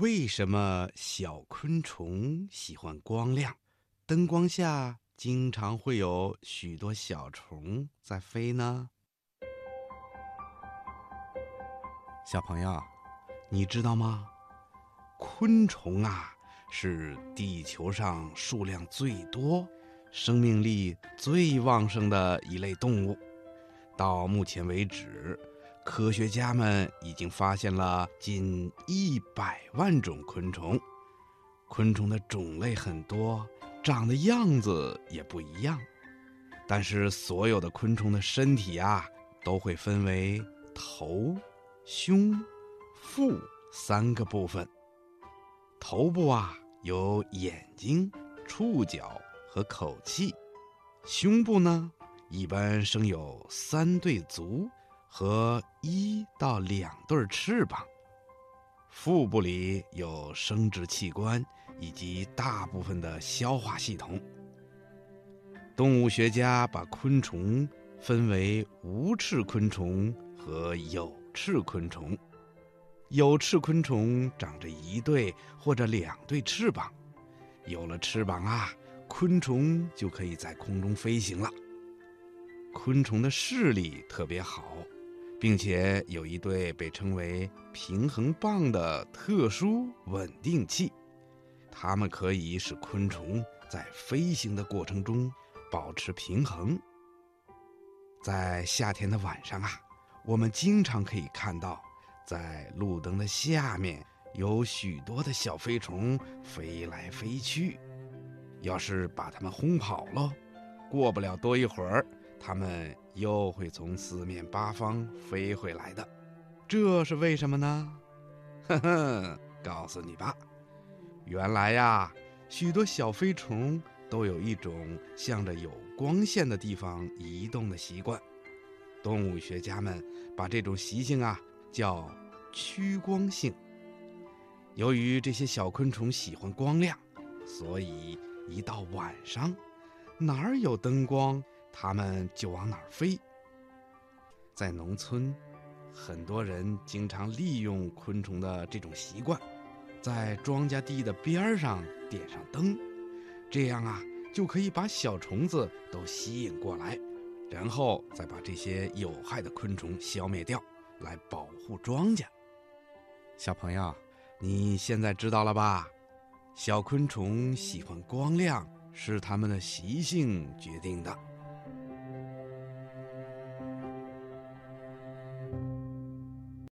为什么小昆虫喜欢光亮？灯光下经常会有许多小虫在飞呢？小朋友，你知道吗？昆虫啊，是地球上数量最多、生命力最旺盛的一类动物。到目前为止。科学家们已经发现了近一百万种昆虫，昆虫的种类很多，长的样子也不一样。但是所有的昆虫的身体啊，都会分为头、胸、腹三个部分。头部啊有眼睛、触角和口器，胸部呢一般生有三对足。和一到两对翅膀，腹部里有生殖器官以及大部分的消化系统。动物学家把昆虫分为无翅昆虫和有翅昆虫。有翅昆虫长着一对或者两对翅膀，有了翅膀啊，昆虫就可以在空中飞行了。昆虫的视力特别好。并且有一对被称为平衡棒的特殊稳定器，它们可以使昆虫在飞行的过程中保持平衡。在夏天的晚上啊，我们经常可以看到，在路灯的下面有许多的小飞虫飞来飞去。要是把它们轰跑了，过不了多一会儿。它们又会从四面八方飞回来的，这是为什么呢？哼哼，告诉你吧，原来呀，许多小飞虫都有一种向着有光线的地方移动的习惯。动物学家们把这种习性啊叫趋光性。由于这些小昆虫喜欢光亮，所以一到晚上，哪儿有灯光？它们就往哪儿飞。在农村，很多人经常利用昆虫的这种习惯，在庄稼地的边儿上点上灯，这样啊，就可以把小虫子都吸引过来，然后再把这些有害的昆虫消灭掉，来保护庄稼。小朋友，你现在知道了吧？小昆虫喜欢光亮，是它们的习性决定的。